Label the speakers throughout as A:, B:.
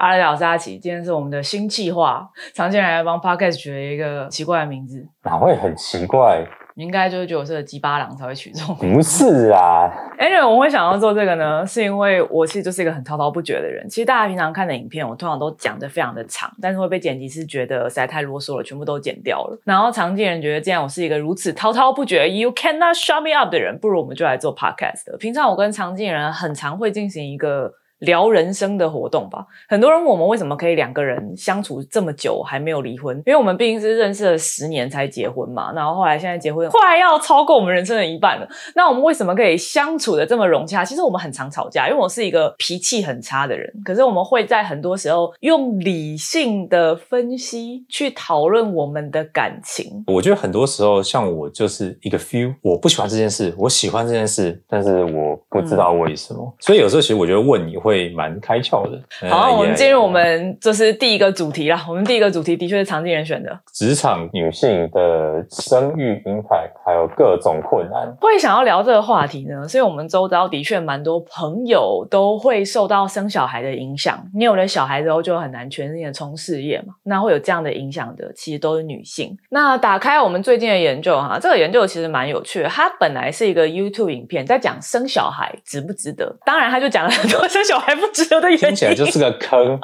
A: 大家好，我是阿奇，今天是我们的新计划，常见人来帮 podcast 取了一个奇怪的名字，
B: 哪会很奇怪？
A: 你应该就是觉得我是个鸡巴狼才会取这种。
B: 不是啊，
A: 哎，我会想要做这个呢，是因为我其实就是一个很滔滔不绝的人。其实大家平常看的影片，我通常都讲的非常的长，但是会被剪辑师觉得实在太啰嗦了，全部都剪掉了。然后常见人觉得，既然我是一个如此滔滔不绝，You cannot shut me up 的人，不如我们就来做 podcast。平常我跟常见人很常会进行一个。聊人生的活动吧。很多人问我们为什么可以两个人相处这么久还没有离婚？因为我们毕竟是认识了十年才结婚嘛。然后后来现在结婚快要超过我们人生的一半了。那我们为什么可以相处的这么融洽？其实我们很常吵架，因为我是一个脾气很差的人。可是我们会在很多时候用理性的分析去讨论我们的感情。
B: 我觉得很多时候像我就是一个 feel，我不喜欢这件事，我喜欢这件事，但是我不知道为什么。所以有时候其实我觉得问你会。会蛮开窍的。
A: 好，我们进入我们就是第一个主题啦。我们第一个主题的确是常进人选的，
B: 职场女性的生育 impact，还有各种困难。
A: 会想要聊这个话题呢，所以我们周遭的确蛮多朋友都会受到生小孩的影响。你有了小孩之后，就很难全心的冲事业嘛。那会有这样的影响的，其实都是女性。那打开我们最近的研究哈，这个研究其实蛮有趣的。它本来是一个 YouTube 影片，在讲生小孩值不值得。当然，他就讲了很多生小。还不值得的原因，听
B: 起来就是个坑。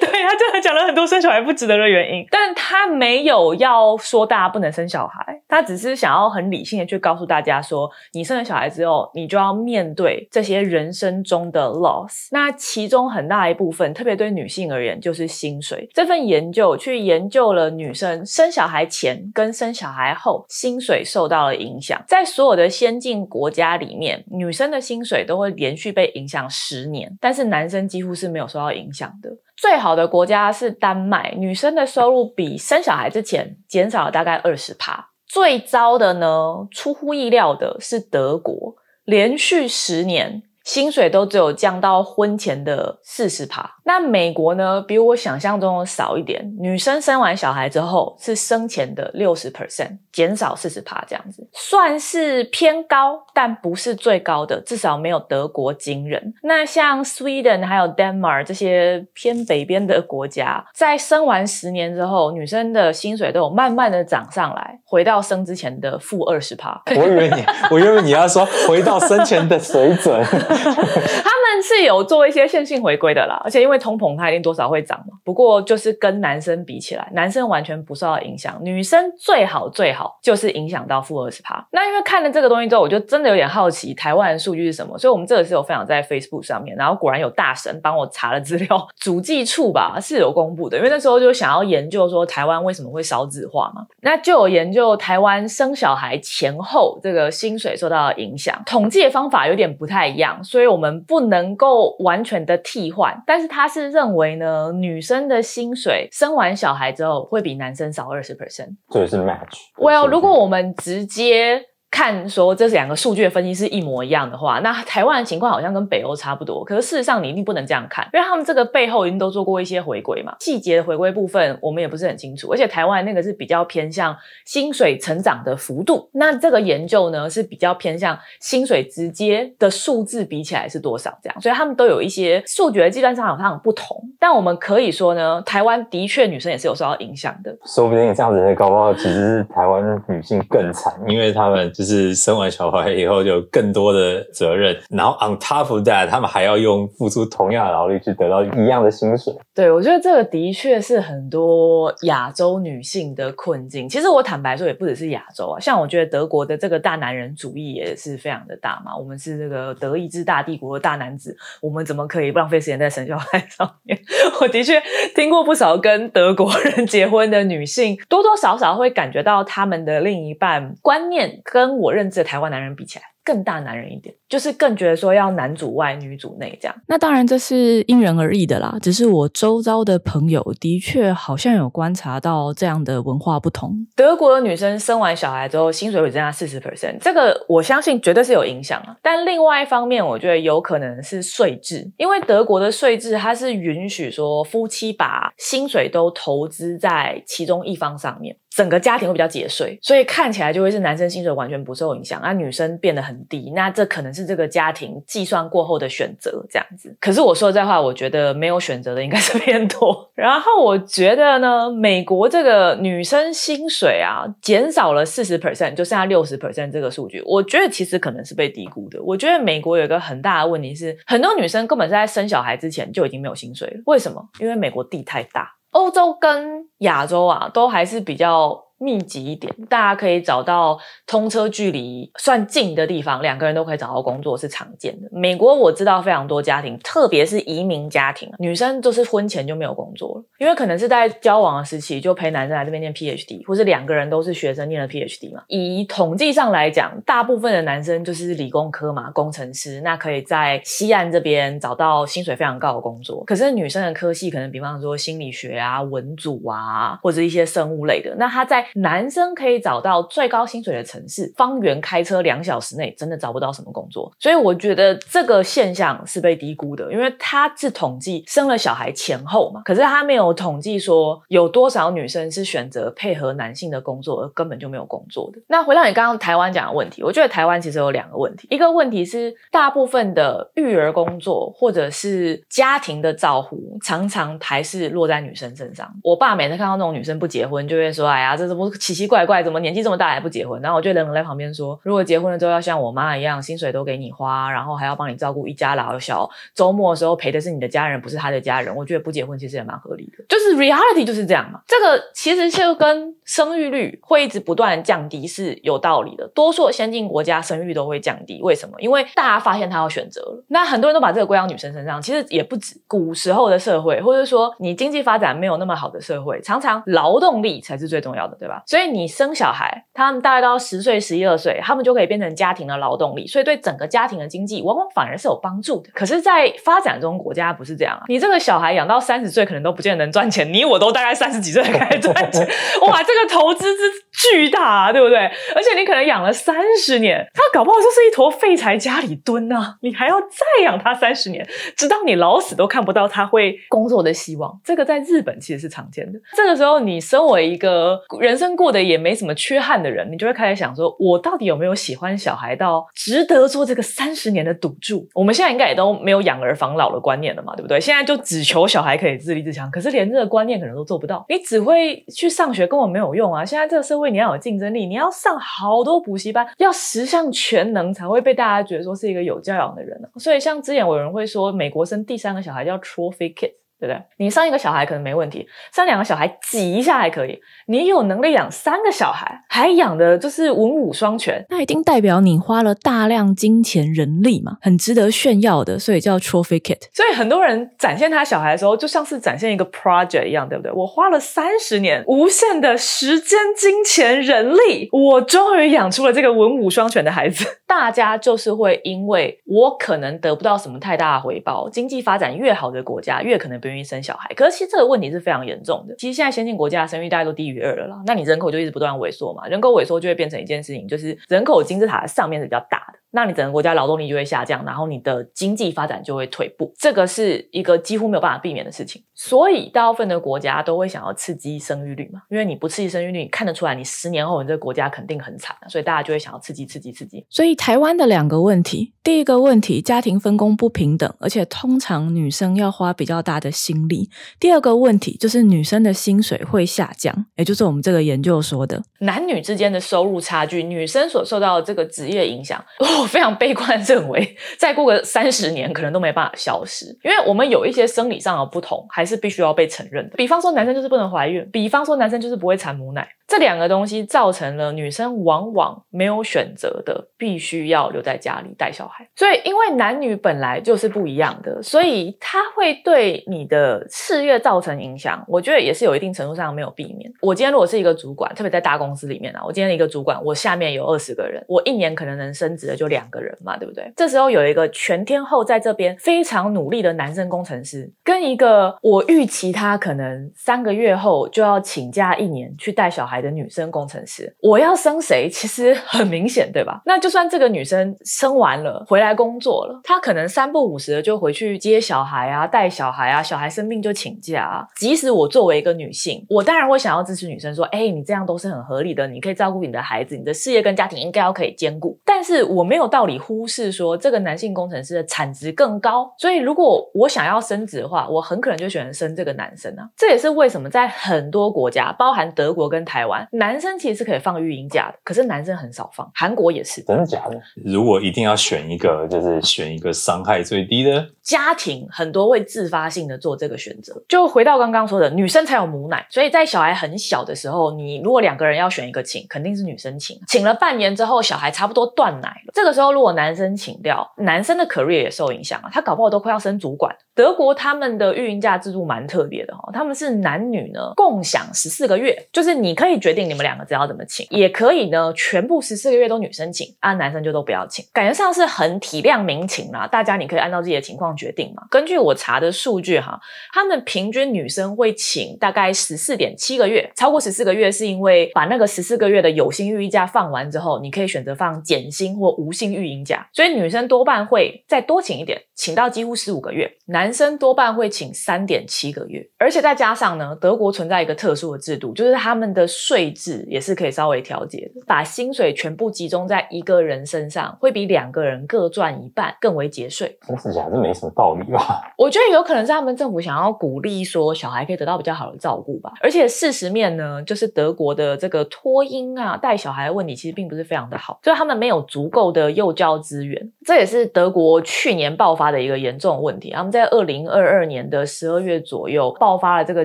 A: 对他真的讲了很多生小孩不值得的原因，但他没有要说大家不能生小孩，他只是想要很理性的去告诉大家说，你生了小孩之后，你就要面对这些人生中的 loss。那其中很大一部分，特别对女性而言，就是薪水。这份研究去研究了女生生小孩前跟生小孩后薪水受到了影响，在所有的先进国家里面，女生的薪水都会连续被影响十年。但但是男生几乎是没有受到影响的。最好的国家是丹麦，女生的收入比生小孩之前减少了大概二十趴。最糟的呢，出乎意料的是德国，连续十年。薪水都只有降到婚前的四十趴，那美国呢？比我想象中的少一点。女生生完小孩之后是生前的六十 percent，减少四十趴这样子，算是偏高，但不是最高的，至少没有德国惊人。那像 Sweden 还有 Denmark 这些偏北边的国家，在生完十年之后，女生的薪水都有慢慢的涨上来，回到生之前的负二十趴。
B: 我以为你，我以为你要说回到生前的水准。
A: 他们是有做一些线性回归的啦，而且因为通膨，它一定多少会涨嘛。不过就是跟男生比起来，男生完全不受到影响，女生最好最好就是影响到负二十趴。那因为看了这个东西之后，我就真的有点好奇台湾的数据是什么，所以我们这个是有分享在 Facebook 上面，然后果然有大神帮我查了资料，主计处吧是有公布的，因为那时候就想要研究说台湾为什么会少子化嘛，那就有研究台湾生小孩前后这个薪水受到影响，统计的方法有点不太一样。所以我们不能够完全的替换，但是他是认为呢，女生的薪水生完小孩之后会比男生少二十 percent，
B: 这是 match。
A: Well，如果我们直接。看说这两个数据的分析是一模一样的话，那台湾的情况好像跟北欧差不多。可是事实上你一定不能这样看，因为他们这个背后已经都做过一些回归嘛，细节的回归部分我们也不是很清楚。而且台湾那个是比较偏向薪水成长的幅度，那这个研究呢是比较偏向薪水直接的数字比起来是多少这样，所以他们都有一些数据的计算上好像不同。但我们可以说呢，台湾的确女生也是有受到影响的。
B: 说不定这样子的高报其实是台湾女性更惨，因为他们。就是生完小孩以后就更多的责任，然后 on top of that，他们还要用付出同样的劳力去得到一样的薪水。
A: 对，我觉得这个的确是很多亚洲女性的困境。其实我坦白说，也不只是亚洲啊，像我觉得德国的这个大男人主义也是非常的大嘛。我们是这个德意志大帝国的大男子，我们怎么可以浪费时间在生小孩上面？我的确听过不少跟德国人结婚的女性，多多少少会感觉到他们的另一半观念跟。跟我认知的台湾男人比起来。更大男人一点，就是更觉得说要男主外女主内这样。那当然这是因人而异的啦。只是我周遭的朋友的确好像有观察到这样的文化不同。德国的女生生完小孩之后，薪水会增加四十 percent，这个我相信绝对是有影响啊。但另外一方面，我觉得有可能是税制，因为德国的税制它是允许说夫妻把薪水都投资在其中一方上面。整个家庭会比较节税，所以看起来就会是男生薪水完全不受影响，那女生变得很低，那这可能是这个家庭计算过后的选择这样子。可是我说这话，我觉得没有选择的应该是偏多。然后我觉得呢，美国这个女生薪水啊减少了四十 percent，就剩下六十 percent 这个数据，我觉得其实可能是被低估的。我觉得美国有一个很大的问题是，很多女生根本是在生小孩之前就已经没有薪水了。为什么？因为美国地太大，欧洲跟亚洲啊都还是比较。密集一点，大家可以找到通车距离算近的地方，两个人都可以找到工作是常见的。美国我知道非常多家庭，特别是移民家庭，女生就是婚前就没有工作了，因为可能是在交往的时期就陪男生来这边念 PhD，或是两个人都是学生念了 PhD 嘛。以统计上来讲，大部分的男生就是理工科嘛，工程师，那可以在西岸这边找到薪水非常高的工作。可是女生的科系可能比方说心理学啊、文组啊，或者一些生物类的，那她在男生可以找到最高薪水的城市，方圆开车两小时内真的找不到什么工作，所以我觉得这个现象是被低估的，因为他是统计生了小孩前后嘛，可是他没有统计说有多少女生是选择配合男性的工作而根本就没有工作的。那回到你刚刚台湾讲的问题，我觉得台湾其实有两个问题，一个问题是大部分的育儿工作或者是家庭的照顾，常常还是落在女生身上。我爸每次看到那种女生不结婚，就会说：“哎呀，这是我奇奇怪怪，怎么年纪这么大还不结婚？”然后我就冷冷在旁边说：“如果结婚了之后要像我妈一样，薪水都给你花，然后还要帮你照顾一家老小，周末的时候陪的是你的家人，不是他的家人，我觉得不结婚其实也蛮合理的。就是 reality 就是这样嘛。这个其实就跟生育率会一直不断降低是有道理的。多数先进国家生育率都会降低，为什么？因为大家发现他要选择了。那很多人都把这个归到女生身上，其实也不止古时候的社会，或者说你经济发展没有那么好的社会，常常劳动力才是最重要的，对吧？所以你生小孩，他们大概到十岁、十一二岁，他们就可以变成家庭的劳动力，所以对整个家庭的经济往往反而是有帮助的。可是，在发展中国家不是这样啊，你这个小孩养到三十岁，可能都不见得能赚钱，你我都大概三十几岁才开始赚钱，哇，这个投资之巨大，啊对不对？而且你可能养了三十年，他搞不好就是一坨废柴家里蹲啊，你还要再养他三十年，直到你老死都看不到他会工作的希望。这个在日本其实是常见的。这个时候，你身为一个人生过得也没什么缺憾的人，你就会开始想说，我到底有没有喜欢小孩到值得做这个三十年的赌注？我们现在应该也都没有养儿防老的观念了嘛，对不对？现在就只求小孩可以自立自强，可是连这个观念可能都做不到。你只会去上学，根本没有用啊！现在这个社会，你要有竞争力，你要上好多补习班，要十项全能才会被大家觉得说是一个有教养的人呢。所以，像之前有人会说，美国生第三个小孩叫 trophy kid。对不对？你生一个小孩可能没问题，生两个小孩挤一下还可以。你有能力养三个小孩，还养的就是文武双全，
C: 那一定代表你花了大量金钱人力嘛，很值得炫耀的，所以叫 trophy kit。
A: 所以很多人展现他小孩的时候，就像是展现一个 project 一样，对不对？我花了三十年无限的时间、金钱、人力，我终于养出了这个文武双全的孩子。大家就是会因为我可能得不到什么太大的回报，经济发展越好的国家越可能不愿意生小孩。可是其实这个问题是非常严重的。其实现在先进国家的生育大概都低于二了啦，那你人口就一直不断萎缩嘛，人口萎缩就会变成一件事情，就是人口金字塔的上面是比较大的。那你整个国家劳动力就会下降，然后你的经济发展就会退步，这个是一个几乎没有办法避免的事情。所以大部分的国家都会想要刺激生育率嘛，因为你不刺激生育率，你看得出来你十年后你这个国家肯定很惨，所以大家就会想要刺激、刺激、刺激。
C: 所以台湾的两个问题，第一个问题，家庭分工不平等，而且通常女生要花比较大的心力；第二个问题就是女生的薪水会下降，也就是我们这个研究说的
A: 男女之间的收入差距，女生所受到的这个职业影响。我非常悲观认为，再过个三十年，可能都没办法消失，因为我们有一些生理上的不同，还是必须要被承认的。比方说，男生就是不能怀孕；比方说，男生就是不会产母奶。这两个东西造成了女生往往没有选择的，必须要留在家里带小孩。所以，因为男女本来就是不一样的，所以它会对你的事业造成影响。我觉得也是有一定程度上没有避免。我今天如果是一个主管，特别在大公司里面啊，我今天一个主管，我下面有二十个人，我一年可能能升职的就。两个人嘛，对不对？这时候有一个全天候在这边非常努力的男生工程师，跟一个我预期他可能三个月后就要请假一年去带小孩的女生工程师，我要生谁？其实很明显，对吧？那就算这个女生生完了回来工作了，她可能三不五时的就回去接小孩啊、带小孩啊，小孩生病就请假啊。即使我作为一个女性，我当然会想要支持女生说，哎，你这样都是很合理的，你可以照顾你的孩子，你的事业跟家庭应该要可以兼顾。但是我没有道理忽视说这个男性工程师的产值更高，所以如果我想要升职的话，我很可能就选择生这个男生啊。这也是为什么在很多国家，包含德国跟台湾，男生其实是可以放育婴假的，可是男生很少放。韩国也是，
B: 真的假的？如果一定要选一个，就是选一个伤害最低的
A: 家庭，很多会自发性的做这个选择。就回到刚刚说的，女生才有母奶，所以在小孩很小的时候，你如果两个人要选一个请，肯定是女生请。请了半年之后，小孩差不多断奶了，这个时候如果男生请掉，男生的 career 也受影响啊，他搞不好都快要升主管。德国他们的育婴假制度蛮特别的哈，他们是男女呢共享十四个月，就是你可以决定你们两个只要怎么请，也可以呢全部十四个月都女生请，啊男生就都不要请，感觉上是很体谅民情啦，大家你可以按照自己的情况决定嘛。根据我查的数据哈，他们平均女生会请大概十四点七个月，超过十四个月是因为把那个十四个月的有薪育婴假放完之后，你可以选择放减薪或无薪育婴假，所以女生多半会再多请一点，请到几乎十五个月，男生多半会请三点七个月，而且再加上呢，德国存在一个特殊的制度，就是他们的税制也是可以稍微调节的，把薪水全部集中在一个人身上，会比两个人各赚一半更为节税。
B: 真是假的？这没什么道理吧？
A: 我觉得有可能是他们政府想要鼓励说小孩可以得到比较好的照顾吧。而且事实面呢，就是德国的这个托婴啊、带小孩的问题其实并不是非常的好，就是他们没有足够的幼教资源，这也是德国去年爆发的一个严重问题。他们在二零二二年的十二月左右爆发了这个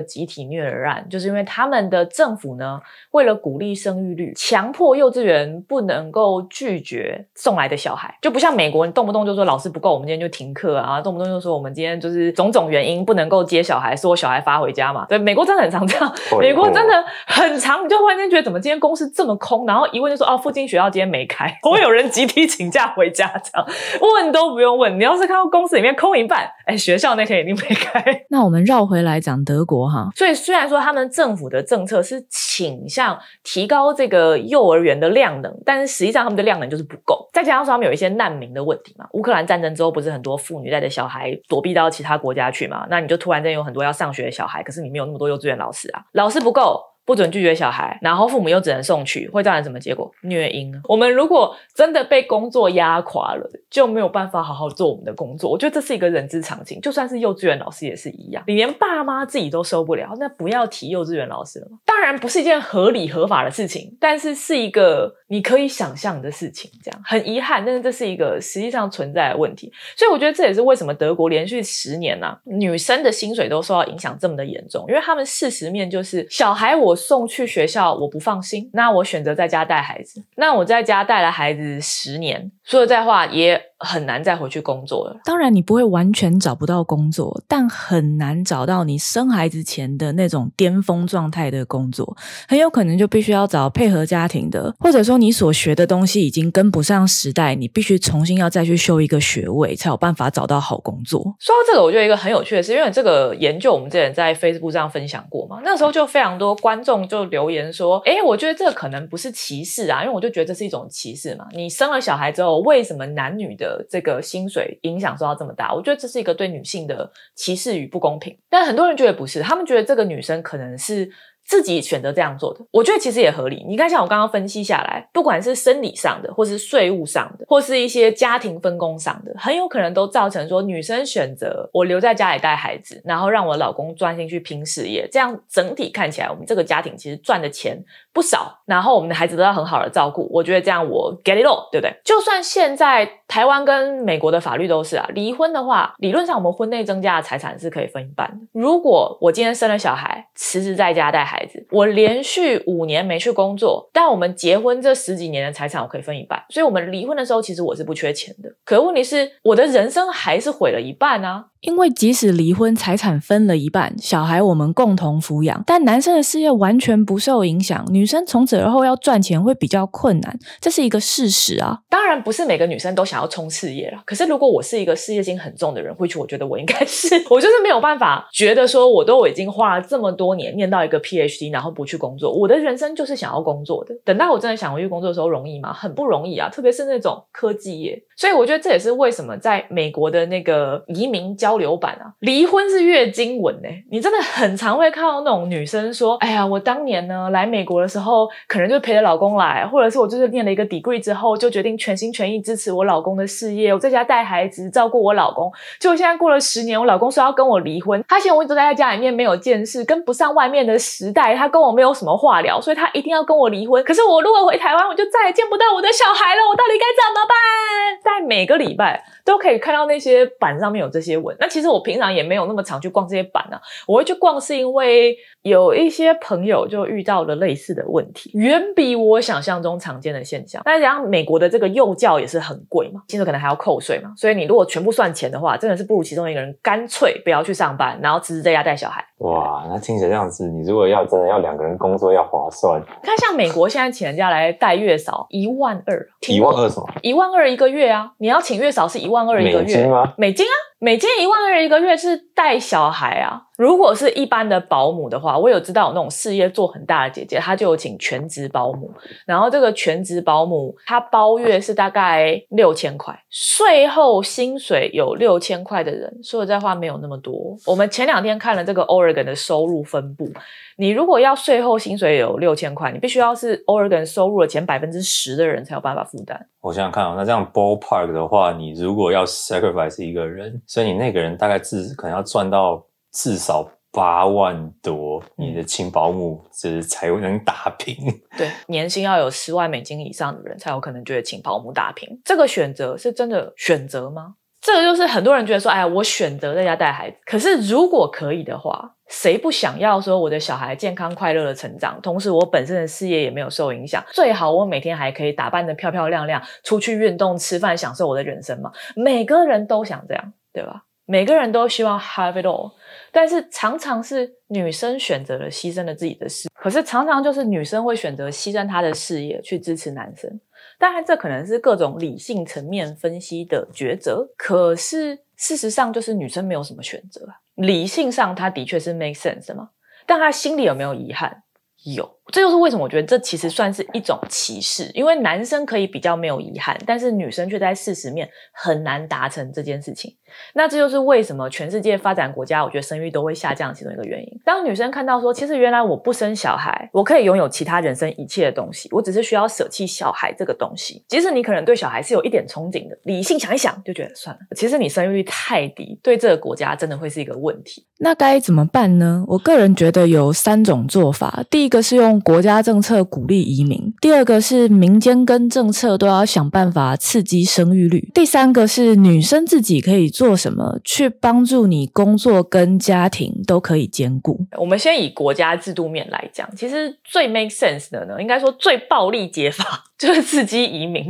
A: 集体虐儿案，就是因为他们的政府呢，为了鼓励生育率，强迫幼稚园不能够拒绝送来的小孩，就不像美国，你动不动就说老师不够，我们今天就停课啊，动不动就说我们今天就是种种原因不能够接小孩，说我小孩发回家嘛。对，美国真的很常这样，美国真的很常，你就忽然间觉得怎么今天公司这么空，然后一问就说哦，附近学校今天没开，会有人集体请假回家这样，问都不用问，你要是看到公司里面空一半，哎，学校那天一定没开。
C: 那我们绕回来讲德国哈，
A: 所以虽然说他们政府的政策是倾向提高这个幼儿园的量能，但是实际上他们的量能就是不够。再加上说他们有一些难民的问题嘛，乌克兰战争之后不是很多妇女带着小孩躲避到其他国家去嘛，那你就突然间有很多要上学的小孩，可是你没有那么多幼稚园老师啊，老师不够。不准拒绝小孩，然后父母又只能送去，会造成什么结果？虐婴啊！我们如果真的被工作压垮了，就没有办法好好做我们的工作。我觉得这是一个人之常情，就算是幼稚园老师也是一样。你连爸妈自己都受不了，那不要提幼稚园老师了。当然不是一件合理合法的事情，但是是一个你可以想象的事情。这样很遗憾，但是这是一个实际上存在的问题。所以我觉得这也是为什么德国连续十年呢，女生的薪水都受到影响这么的严重，因为他们事实面就是小孩我。送去学校我不放心，那我选择在家带孩子。那我在家带了孩子十年，说实在话也很难再回去工作了。
C: 当然，你不会完全找不到工作，但很难找到你生孩子前的那种巅峰状态的工作。很有可能就必须要找配合家庭的，或者说你所学的东西已经跟不上时代，你必须重新要再去修一个学位，才有办法找到好工作。
A: 说到这个，我觉得一个很有趣的是，因为这个研究我们之前在 Facebook 上分享过嘛，那时候就非常多观众就留言说：“哎，我觉得这个可能不是歧视啊，因为我就觉得这是一种歧视嘛。你生了小孩之后，为什么男女的这个薪水影响受到这么大？我觉得这是一个对女性的歧视与不公平。但很多人觉得不是，他们觉得这个女生可能是。”自己选择这样做的，我觉得其实也合理。你看，像我刚刚分析下来，不管是生理上的，或是税务上的，或是一些家庭分工上的，很有可能都造成说女生选择我留在家里带孩子，然后让我老公专心去拼事业。这样整体看起来，我们这个家庭其实赚的钱不少，然后我们的孩子得到很好的照顾。我觉得这样我 get it all，对不对？就算现在台湾跟美国的法律都是啊，离婚的话，理论上我们婚内增加的财产是可以分一半的。如果我今天生了小孩，辞职在家带孩，孩子，我连续五年没去工作，但我们结婚这十几年的财产我可以分一半，所以我们离婚的时候其实我是不缺钱的。可问题是，我的人生还是毁了一半啊！
C: 因为即使离婚，财产分了一半，小孩我们共同抚养，但男生的事业完全不受影响，女生从此而后要赚钱会比较困难，这是一个事实啊。
A: 当然不是每个女生都想要冲事业了，可是如果我是一个事业心很重的人，或许我觉得我应该是，我就是没有办法觉得说我都已经花了这么多年念到一个 PhD，然后不去工作，我的人生就是想要工作的。等到我真的想回去工作的时候，容易吗？很不容易啊，特别是那种科技业。所以我觉得这也是为什么在美国的那个移民交流版啊，离婚是月经文呢、你真的很常会看到那种女生说：“哎呀，我当年呢来美国的时候，可能就陪着老公来，或者是我就是念了一个 degree 之后，就决定全心全意支持我老公的事业，我在家带孩子，照顾我老公。结果现在过了十年，我老公说要跟我离婚，他嫌我一直待在家里面没有见识，跟不上外面的时代，他跟我没有什么话聊，所以他一定要跟我离婚。可是我如果回台湾，我就再也见不到我的小孩了，我到底该怎么办？在每个礼拜都可以看到那些板上面有这些文。那其实我平常也没有那么常去逛这些板啊，我会去逛是因为有一些朋友就遇到了类似的问题，远比我想象中常见的现象。那然后美国的这个幼教也是很贵嘛，薪水可能还要扣税嘛，所以你如果全部算钱的话，真的是不如其中一个人干脆不要去上班，然后辞职在家带小孩。
B: 哇，那听起来这样子，你如果要真的要两个人工作要划算，
A: 你看，像美国现在请人家来带月嫂一万二，
B: 一万二什么？
A: 一万二一个月啊！你要请月嫂是一万二一个月，
B: 美金吗？
A: 美金啊，每间一万二一个月是带小孩啊。如果是一般的保姆的话，我有知道有那种事业做很大的姐姐，她就有请全职保姆，然后这个全职保姆她包月是大概六千块，税后薪水有六千块的人，说实在话没有那么多。我们前两天看了这个 Oregon 的收入分布，你如果要税后薪水有六千块，你必须要是 Oregon 收入的前百分之十的人才有办法负担。
B: 我想想看啊、那这样 ballpark 的话，你如果要 sacrifice 一个人，所以你那个人大概至可能要赚到至少八万多，你的请保姆就是才能打平。
A: 对，年薪要有十万美金以上的人才有可能觉得请保姆打平。这个选择是真的选择吗？这个就是很多人觉得说，哎呀，我选择在家带孩子。可是如果可以的话，谁不想要说我的小孩健康快乐的成长，同时我本身的事业也没有受影响？最好我每天还可以打扮的漂漂亮亮，出去运动、吃饭，享受我的人生嘛。每个人都想这样，对吧？每个人都希望 have it all，但是常常是女生选择了牺牲了自己的事，可是常常就是女生会选择牺牲她的事业去支持男生。当然，这可能是各种理性层面分析的抉择，可是事实上就是女生没有什么选择啊。理性上，她的确是 make sense 的嘛，但她心里有没有遗憾？有，这就是为什么我觉得这其实算是一种歧视，因为男生可以比较没有遗憾，但是女生却在事实面很难达成这件事情。那这就是为什么全世界发展国家，我觉得生育都会下降其中一个原因。当女生看到说，其实原来我不生小孩，我可以拥有其他人生一切的东西，我只是需要舍弃小孩这个东西。即使你可能对小孩是有一点憧憬的，理性想一想就觉得算了。其实你生育率太低，对这个国家真的会是一个问题。
C: 那该怎么办呢？我个人觉得有三种做法。第一个是用国家政策鼓励移民；第二个是民间跟政策都要想办法刺激生育率；第三个是女生自己可以做什么去帮助你工作跟家庭都可以兼顾。
A: 我们先以国家制度面来讲，其实最 make sense 的呢，应该说最暴力解法 就是刺激移民。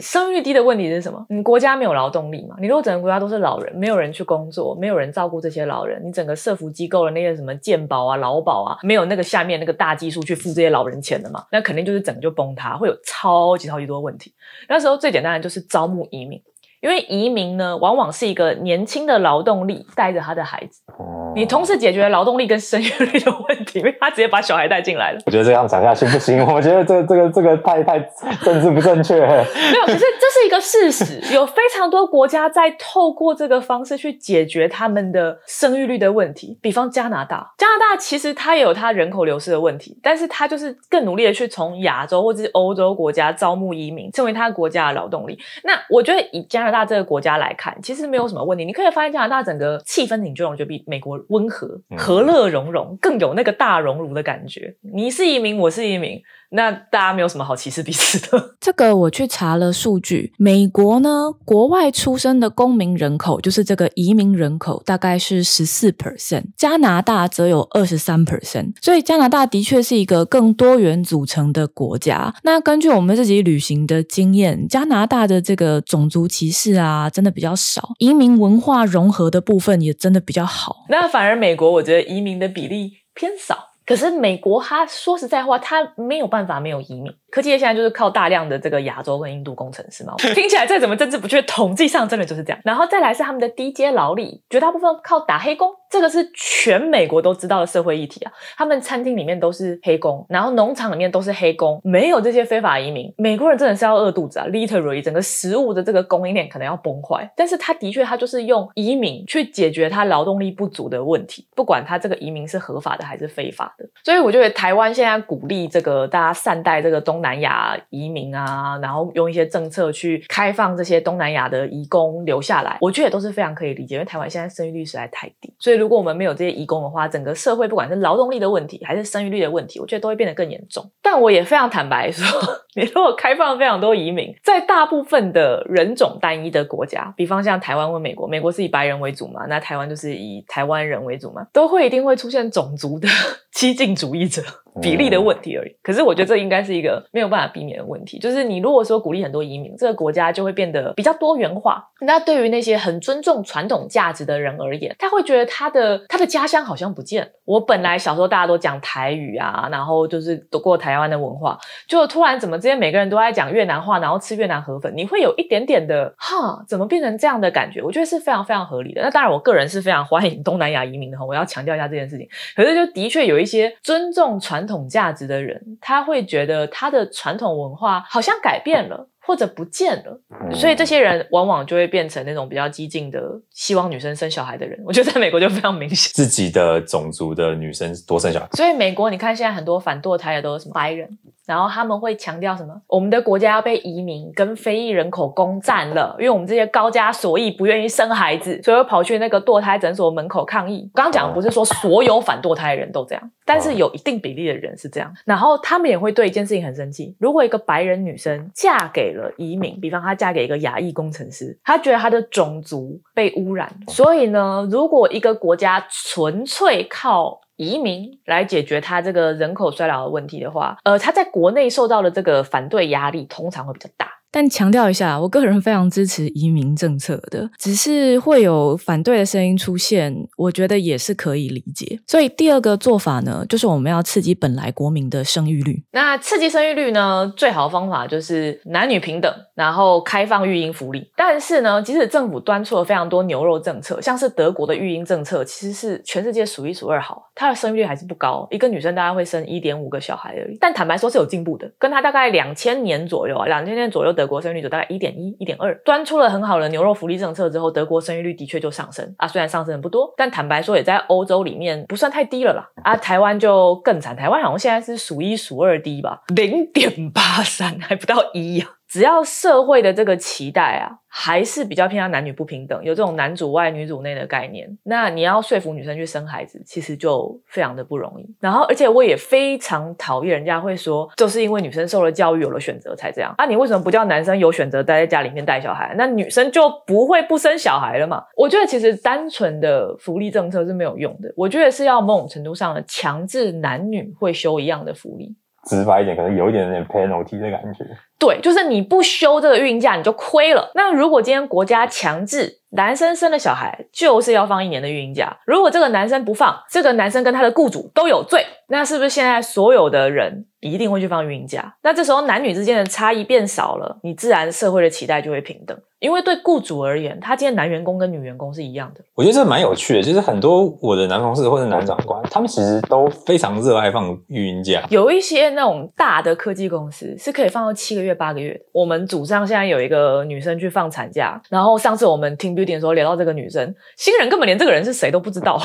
A: 生育低的问题是什么？你国家没有劳动力嘛？你如果整个国家都是老人，没有人去工作，没有人照顾这些老人，你整个社福机构的那些什么健保啊、劳保啊，没有那个下面那个大基数去付这些老人钱的嘛？那肯定就是整个就崩塌，会有超级超级多问题。那时候最简单的就是招募移民，因为移民呢，往往是一个年轻的劳动力带着他的孩子，
B: 哦
A: 你同时解决了劳动力跟生育率的问题，因为他直接把小孩带进来了。
B: 我觉得这样讲下去不行，我觉得这这个这个太太政治不正确。
A: 没有，可是这是一个事实，有非常多国家在透过这个方式去解决他们的生育率的问题。比方加拿大，加拿大其实它也有它人口流失的问题，但是它就是更努力的去从亚洲或者是欧洲国家招募移民，成为它国家的劳动力。那我觉得以加拿大这个国家来看，其实没有什么问题。你可以发现加拿大整个气氛你就，我觉得比美国温和、
B: 嗯
A: 和乐融融，更有那个大熔炉的感觉。你是移民，我是移民。那大家没有什么好歧视彼此的。
C: 这个我去查了数据，美国呢，国外出生的公民人口就是这个移民人口大概是十四 percent，加拿大则有二十三 percent，所以加拿大的确是一个更多元组成的国家。那根据我们自己旅行的经验，加拿大的这个种族歧视啊，真的比较少，移民文化融合的部分也真的比较好。
A: 那反而美国，我觉得移民的比例偏少。可是美国，他说实在话，他没有办法没有移民。科技业现在就是靠大量的这个亚洲跟印度工程师嘛，听起来再怎么政治不确，统计上真的就是这样。然后再来是他们的低阶劳力，绝大部分靠打黑工，这个是全美国都知道的社会议题啊。他们餐厅里面都是黑工，然后农场里面都是黑工，没有这些非法移民，美国人真的是要饿肚子啊！Literally，整个食物的这个供应链可能要崩坏。但是他的确，他就是用移民去解决他劳动力不足的问题，不管他这个移民是合法的还是非法所以我觉得台湾现在鼓励这个大家善待这个东。南亚移民啊，然后用一些政策去开放这些东南亚的移工留下来，我觉得也都是非常可以理解。因为台湾现在生育率实在太低，所以如果我们没有这些移工的话，整个社会不管是劳动力的问题还是生育率的问题，我觉得都会变得更严重。但我也非常坦白说，你如果开放非常多移民，在大部分的人种单一的国家，比方像台湾或美国，美国是以白人为主嘛，那台湾就是以台湾人为主嘛，都会一定会出现种族的激进主义者。比例的问题而已，可是我觉得这应该是一个没有办法避免的问题。就是你如果说鼓励很多移民，这个国家就会变得比较多元化。那对于那些很尊重传统价值的人而言，他会觉得他的他的家乡好像不见了。我本来小时候大家都讲台语啊，然后就是读过台湾的文化，就突然怎么之间每个人都在讲越南话，然后吃越南河粉，你会有一点点的哈，怎么变成这样的感觉？我觉得是非常非常合理的。那当然，我个人是非常欢迎东南亚移民的哈，我要强调一下这件事情。可是就的确有一些尊重传。传统价值的人，他会觉得他的传统文化好像改变了。或者不见了，所以这些人往往就会变成那种比较激进的，希望女生生小孩的人。我觉得在美国就非常明显，
B: 自己的种族的女生多生小孩。
A: 所以美国你看现在很多反堕胎的都是什么白人，然后他们会强调什么？我们的国家要被移民跟非裔人口攻占了，因为我们这些高加索裔不愿意生孩子，所以跑去那个堕胎诊所门口抗议。刚刚讲不是说所有反堕胎的人都这样，但是有一定比例的人是这样。然后他们也会对一件事情很生气：如果一个白人女生嫁给了移民，比方她嫁给一个亚裔工程师，她觉得她的种族被污染。所以呢，如果一个国家纯粹靠移民来解决他这个人口衰老的问题的话，呃，他在国内受到的这个反对压力通常会比较大。
C: 但强调一下，我个人非常支持移民政策的，只是会有反对的声音出现，我觉得也是可以理解。所以第二个做法呢，就是我们要刺激本来国民的生育率。
A: 那刺激生育率呢，最好的方法就是男女平等，然后开放育婴福利。但是呢，即使政府端出了非常多牛肉政策，像是德国的育婴政策，其实是全世界数一数二好，它的生育率还是不高，一个女生大概会生一点五个小孩而已。但坦白说是有进步的，跟它大概两千年左右啊，两千年左右的国生育率大概一点一、一点二，端出了很好的牛肉福利政策之后，德国生育率的确就上升啊。虽然上升的不多，但坦白说也在欧洲里面不算太低了啦。啊，台湾就更惨，台湾好像现在是数一数二低吧，零点八三，还不到一呀。只要社会的这个期待啊，还是比较偏向男女不平等，有这种男主外女主内的概念，那你要说服女生去生孩子，其实就非常的不容易。然后，而且我也非常讨厌人家会说，就是因为女生受了教育，有了选择才这样啊。你为什么不叫男生有选择待在家里面带小孩，那女生就不会不生小孩了嘛？我觉得其实单纯的福利政策是没有用的，我觉得是要某种程度上的强制男女会修一样的福利。
B: 直白一点，可能有一点点 penalty 的感觉。
A: 对，就是你不休这个孕假，你就亏了。那如果今天国家强制男生生了小孩，就是要放一年的孕假。如果这个男生不放，这个男生跟他的雇主都有罪。那是不是现在所有的人一定会去放孕假？那这时候男女之间的差异变少了，你自然社会的期待就会平等。因为对雇主而言，他今天男员工跟女员工是一样的。
B: 我觉得这蛮有趣的，就是很多我的男同事或者男长官，他们其实都非常热爱放孕假。
A: 有一些那种大的科技公司是可以放到七个月、八个月。我们组上现在有一个女生去放产假，然后上次我们听 building 的时候聊到这个女生，新人根本连这个人是谁都不知道。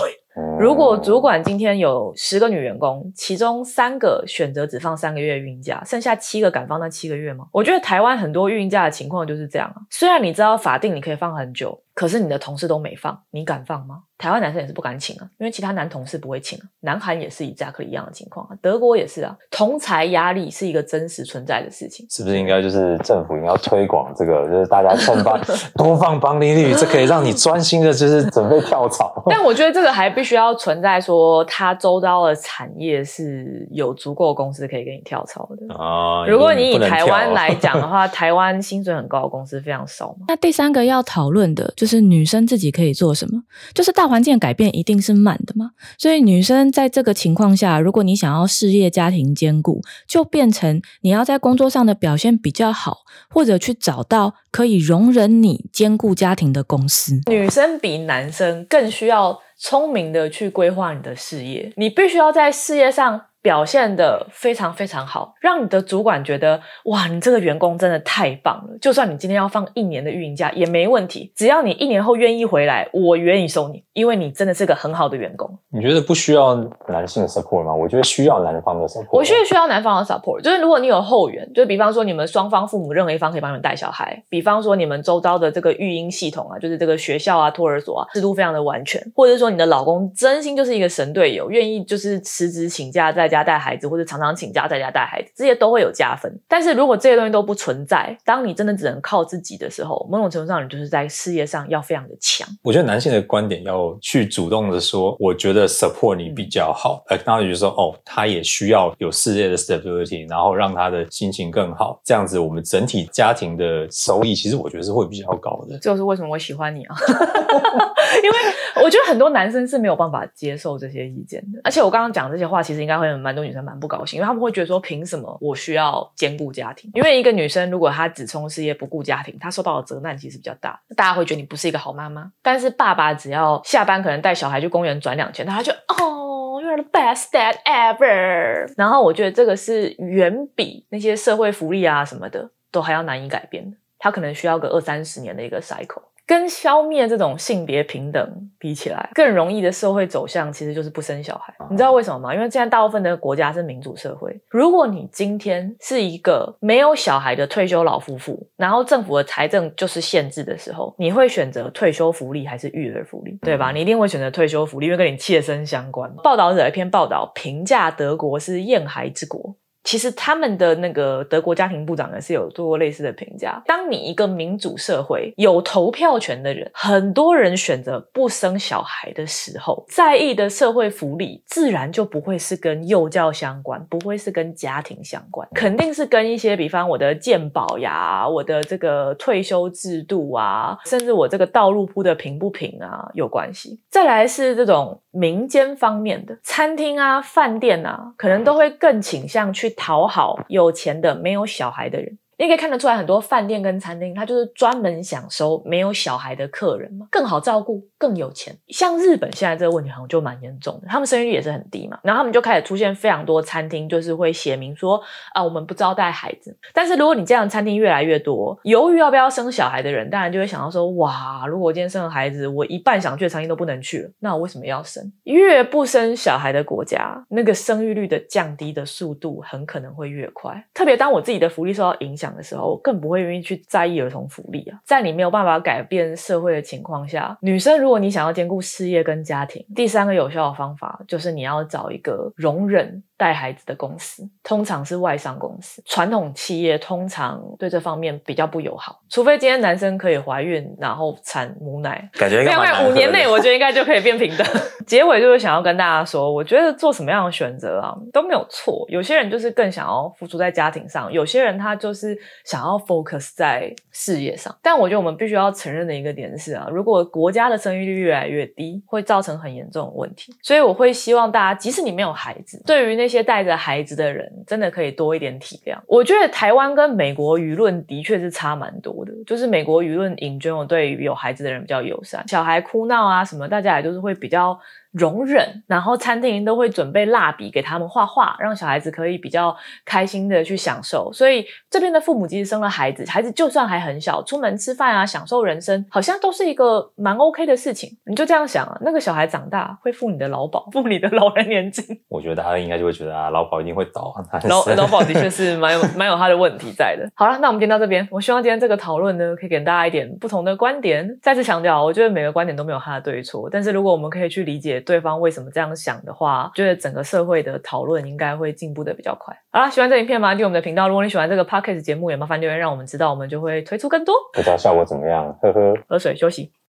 A: 如果主管今天有十个女员工，其中三个选择只放三个月孕假，剩下七个敢放那七个月吗？我觉得台湾很多孕假的情况就是这样啊。虽然你知道法定你可以放很久。可是你的同事都没放，你敢放吗？台湾男生也是不敢请啊，因为其他男同事不会请啊。南韩也是以加克一样的情况啊，德国也是啊。同才压力是一个真实存在的事情，
B: 是不是应该就是政府应该推广这个，就是大家趁放 多放帮利率，这可以让你专心的，就是准备跳槽。
A: 但我觉得这个还必须要存在说，他周遭的产业是有足够公司可以给你跳槽的
B: 啊。
A: 如果你以台湾来讲的话，台湾薪水很高的公司非常少嘛。
C: 那第三个要讨论的就是是女生自己可以做什么，就是大。环境改变一定是慢的嘛，所以女生在这个情况下，如果你想要事业家庭兼顾，就变成你要在工作上的表现比较好，或者去找到可以容忍你兼顾家庭的公司。
A: 女生比男生更需要聪明的去规划你的事业，你必须要在事业上。表现的非常非常好，让你的主管觉得哇，你这个员工真的太棒了。就算你今天要放一年的运营假也没问题，只要你一年后愿意回来，我愿意收你，因为你真的是个很好的员工。
B: 你觉得不需要男性的 support 吗？我觉得需要男方的 support。
A: 我觉得需要男方的 support，就是如果你有后援，就比方说你们双方父母任何一方可以帮你们带小孩，比方说你们周遭的这个育婴系统啊，就是这个学校啊、托儿所啊，制度非常的完全，或者说你的老公真心就是一个神队友，愿意就是辞职请假在。家带孩子，或者常常请假在家带孩子，这些都会有加分。但是如果这些东西都不存在，当你真的只能靠自己的时候，某种程度上，你就是在事业上要非常的强。
B: 我觉得男性的观点要去主动的说，我觉得 support 你比较好。呃，当然就是说，哦，他也需要有事业的 stability，然后让他的心情更好。这样子，我们整体家庭的收益，其实我觉得是会比较高的。
A: 这就是为什么我喜欢你啊，因为我觉得很多男生是没有办法接受这些意见的。而且我刚刚讲这些话，其实应该会。蛮多女生蛮不高兴，因为他们会觉得说，凭什么我需要兼顾家庭？因为一个女生如果她只冲事业不顾家庭，她受到的责难其实比较大。大家会觉得你不是一个好妈妈。但是爸爸只要下班可能带小孩去公园转两圈，他就哦，You're the best dad ever。然后我觉得这个是远比那些社会福利啊什么的都还要难以改变的。他可能需要个二三十年的一个 cycle。跟消灭这种性别平等比起来，更容易的社会走向其实就是不生小孩。你知道为什么吗？因为现在大部分的国家是民主社会。如果你今天是一个没有小孩的退休老夫妇，然后政府的财政就是限制的时候，你会选择退休福利还是育儿福利？对吧？你一定会选择退休福利，因为跟你切身相关。报道者一篇报道评价德国是厌孩之国。其实他们的那个德国家庭部长呢是有做过类似的评价。当你一个民主社会有投票权的人，很多人选择不生小孩的时候，在意的社会福利自然就不会是跟幼教相关，不会是跟家庭相关，肯定是跟一些比方我的健保呀、我的这个退休制度啊，甚至我这个道路铺的平不平啊有关系。再来是这种民间方面的餐厅啊、饭店啊，可能都会更倾向去。讨好有钱的没有小孩的人。你可以看得出来，很多饭店跟餐厅，它就是专门想收没有小孩的客人嘛，更好照顾，更有钱。像日本现在这个问题好像就蛮严重的，他们生育率也是很低嘛，然后他们就开始出现非常多餐厅，就是会写明说啊，我们不招待孩子。但是如果你这样餐厅越来越多，犹豫要不要生小孩的人，当然就会想到说，哇，如果我今天生了孩子，我一半想去的餐厅都不能去了，那我为什么要生？越不生小孩的国家，那个生育率的降低的速度很可能会越快。特别当我自己的福利受到影响。的时候，更不会愿意去在意儿童福利啊。在你没有办法改变社会的情况下，女生如果你想要兼顾事业跟家庭，第三个有效的方法就是你要找一个容忍。带孩子的公司通常是外商公司，传统企业通常对这方面比较不友好。除非今天男生可以怀孕，然后产母奶，
B: 感觉大
A: 概五年内，我觉得应该就可以变平等。结尾就是想要跟大家说，我觉得做什么样的选择啊都没有错。有些人就是更想要付出在家庭上，有些人他就是想要 focus 在事业上。但我觉得我们必须要承认的一个点是啊，如果国家的生育率越来越低，会造成很严重的问题。所以我会希望大家，即使你没有孩子，对于那些带着孩子的人，真的可以多一点体谅。我觉得台湾跟美国舆论的确是差蛮多的，就是美国舆论引 n 我对于有孩子的人比较友善，小孩哭闹啊什么，大家也都是会比较容忍，然后餐厅都会准备蜡笔给他们画画，让小孩子可以比较开心的去享受。所以这边的父母即使生了孩子，孩子就算还很小，出门吃饭啊，享受人生，好像都是一个蛮 OK 的事情。你就这样想啊，那个小孩长大会付你的劳保，付你的老人年金。
B: 我觉得大家应该就会觉得啊，劳保一定会倒啊。
A: 劳劳保的确是蛮有蛮有他的问题在的。好了，那我们今天到这边，我希望今天这个讨论呢，可以给大家一点不同的观点。再次强调，我觉得每个观点都没有他的对错，但是如果我们可以去理解对方为什么这样想的话，觉得整个社会的讨论应该会进步的比较快。好了，喜欢这影片吗？订阅我们的频道。如果你喜欢这个 podcast 节目，也麻烦留言让我们知道，我们就会推出更多。
B: 不知道效果怎么样，呵呵。
A: 喝水休息。